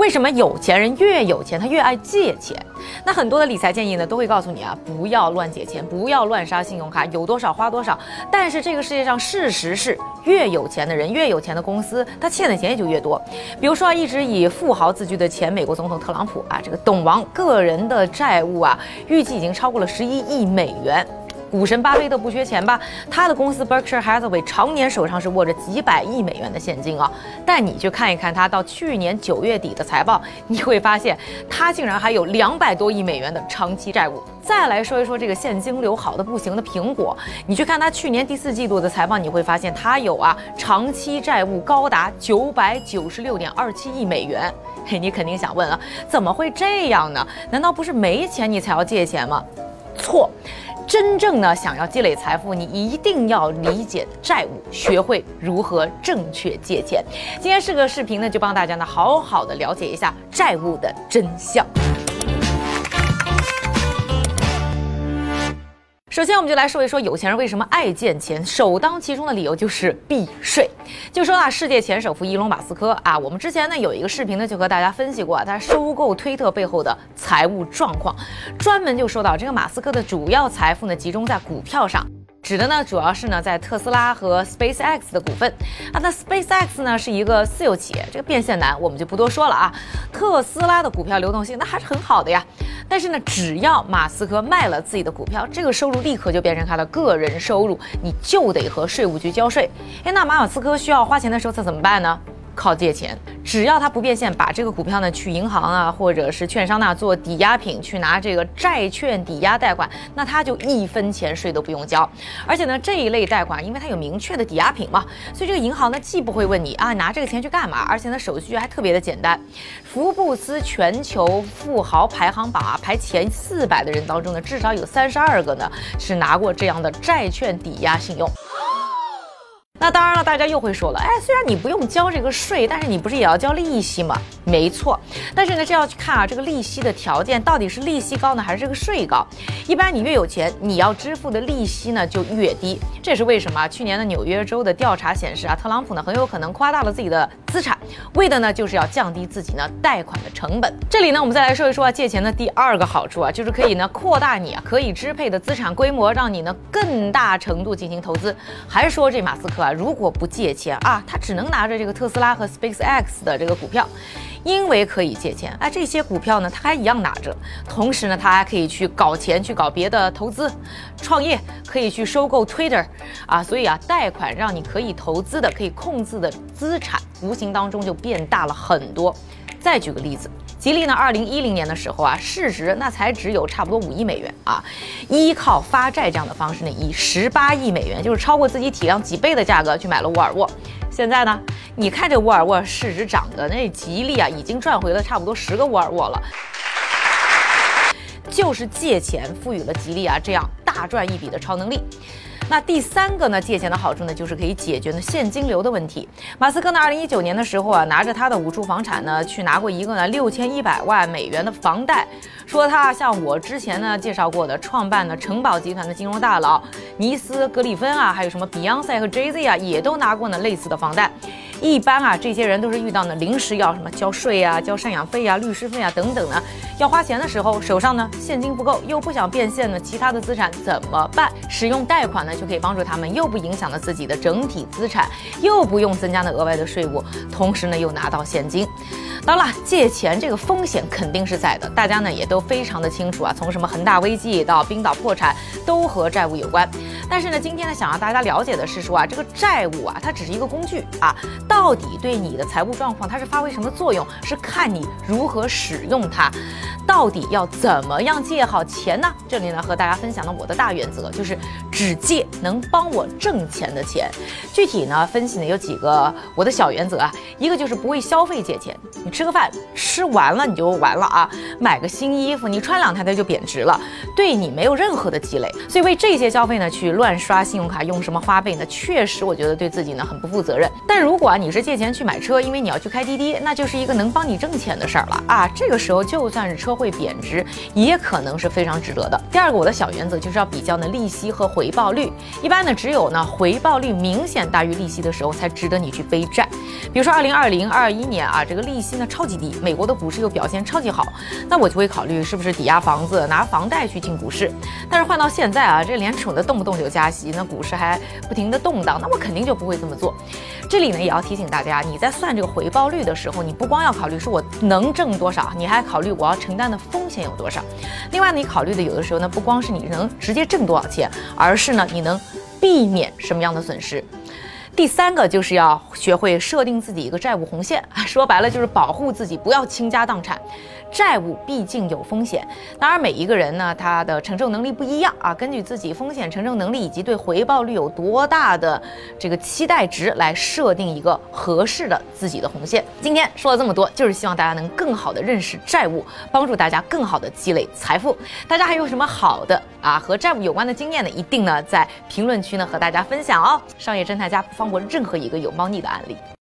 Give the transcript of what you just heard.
为什么有钱人越有钱，他越爱借钱？那很多的理财建议呢，都会告诉你啊，不要乱借钱，不要乱刷信用卡，有多少花多少。但是这个世界上事实是，越有钱的人，越有钱的公司，他欠的钱也就越多。比如说啊，一直以富豪自居的前美国总统特朗普啊，这个董王个人的债务啊，预计已经超过了十一亿美元。股神巴菲特不缺钱吧？他的公司 Berkshire Hathaway 常年手上是握着几百亿美元的现金啊。但你去看一看他到去年九月底的财报，你会发现他竟然还有两百多亿美元的长期债务。再来说一说这个现金流好的不行的苹果，你去看他去年第四季度的财报，你会发现他有啊长期债务高达九百九十六点二七亿美元。嘿，你肯定想问啊，怎么会这样呢？难道不是没钱你才要借钱吗？错。真正呢，想要积累财富，你一定要理解债务，学会如何正确借钱。今天是个视频呢，就帮大家呢好好的了解一下债务的真相。首先，我们就来说一说有钱人为什么爱见钱。首当其冲的理由就是避税。就说啊，世界前首富伊隆马斯克啊，我们之前呢有一个视频呢，就和大家分析过他收购推特背后的财务状况，专门就说到这个马斯克的主要财富呢集中在股票上。指的呢，主要是呢，在特斯拉和 SpaceX 的股份啊。那 SpaceX 呢是一个私有企业，这个变现难，我们就不多说了啊。特斯拉的股票流动性那还是很好的呀。但是呢，只要马斯克卖了自己的股票，这个收入立刻就变成他的个人收入，你就得和税务局交税。哎，那马斯克需要花钱的时候，他怎么办呢？靠借钱，只要他不变现，把这个股票呢去银行啊，或者是券商那做抵押品，去拿这个债券抵押贷款，那他就一分钱税都不用交。而且呢，这一类贷款，因为它有明确的抵押品嘛，所以这个银行呢既不会问你啊拿这个钱去干嘛，而且呢手续还特别的简单。福布斯全球富豪排行榜啊，排前四百的人当中呢，至少有三十二个呢是拿过这样的债券抵押信用。那当然了，大家又会说了，哎，虽然你不用交这个税，但是你不是也要交利息吗？没错，但是呢，这要去看啊，这个利息的条件到底是利息高呢，还是这个税高？一般你越有钱，你要支付的利息呢就越低。这也是为什么去年的纽约州的调查显示啊，特朗普呢很有可能夸大了自己的资产，为的呢就是要降低自己呢贷款的成本。这里呢，我们再来说一说啊，借钱的第二个好处啊，就是可以呢扩大你啊可以支配的资产规模，让你呢更大程度进行投资。还是说这马斯克啊。如果不借钱啊，他只能拿着这个特斯拉和 SpaceX 的这个股票，因为可以借钱，哎，这些股票呢他还一样拿着，同时呢他还可以去搞钱，去搞别的投资、创业，可以去收购 Twitter 啊，所以啊，贷款让你可以投资的、可以控制的资产，无形当中就变大了很多。再举个例子。吉利呢，二零一零年的时候啊，市值那才只有差不多五亿美元啊，依靠发债这样的方式呢，以十八亿美元，就是超过自己体量几倍的价格去买了沃尔沃。现在呢，你看这沃尔沃市值涨的，那吉利啊，已经赚回了差不多十个沃尔沃了。就是借钱赋予了吉利啊这样大赚一笔的超能力。那第三个呢，借钱的好处呢，就是可以解决呢现金流的问题。马斯克呢，二零一九年的时候啊，拿着他的五处房产呢，去拿过一个呢六千一百万美元的房贷，说他像我之前呢介绍过的，创办的城堡集团的金融大佬尼斯格里芬啊，还有什么 Beyonce 和 Jay Z 啊，也都拿过呢类似的房贷。一般啊，这些人都是遇到呢临时要什么交税啊、交赡养费啊、律师费啊等等呢，要花钱的时候，手上呢现金不够，又不想变现呢其他的资产怎么办？使用贷款呢就可以帮助他们，又不影响了自己的整体资产，又不用增加呢额外的税务，同时呢又拿到现金。当然了，借钱这个风险肯定是在的，大家呢也都非常的清楚啊。从什么恒大危机到冰岛破产，都和债务有关。但是呢，今天呢想让大家了解的是说啊，这个债务啊，它只是一个工具啊。到底对你的财务状况它是发挥什么作用？是看你如何使用它。到底要怎么样借好钱呢？这里呢和大家分享了我的大原则，就是只借能帮我挣钱的钱。具体呢分析呢有几个我的小原则啊，一个就是不为消费借钱。你吃个饭吃完了你就完了啊，买个新衣服你穿两天它就贬值了，对你没有任何的积累。所以为这些消费呢去乱刷信用卡用什么花呗呢？确实我觉得对自己呢很不负责任。但如果啊？你是借钱去买车，因为你要去开滴滴，那就是一个能帮你挣钱的事儿了啊。这个时候就算是车。会贬值，也可能是非常值得的。第二个，我的小原则就是要比较呢利息和回报率。一般呢，只有呢回报率明显大于利息的时候，才值得你去背债。比如说，二零二零二一年啊，这个利息呢超级低，美国的股市又表现超级好，那我就会考虑是不是抵押房子拿房贷去进股市。但是换到现在啊，这联储的动不动就加息，那股市还不停的动荡，那我肯定就不会这么做。这里呢也要提醒大家，你在算这个回报率的时候，你不光要考虑说我能挣多少，你还考虑我要承担那风险有多少。另外，你考虑的有的时候呢，不光是你能直接挣多少钱，而是呢你能避免什么样的损失。第三个就是要学会设定自己一个债务红线，说白了就是保护自己，不要倾家荡产。债务毕竟有风险，当然每一个人呢，他的承受能力不一样啊，根据自己风险承受能力以及对回报率有多大的这个期待值来设定一个合适的自己的红线。今天说了这么多，就是希望大家能更好的认识债务，帮助大家更好的积累财富。大家还有什么好的啊和债务有关的经验呢？一定呢在评论区呢和大家分享哦。商业侦探家不放过任何一个有猫腻的案例。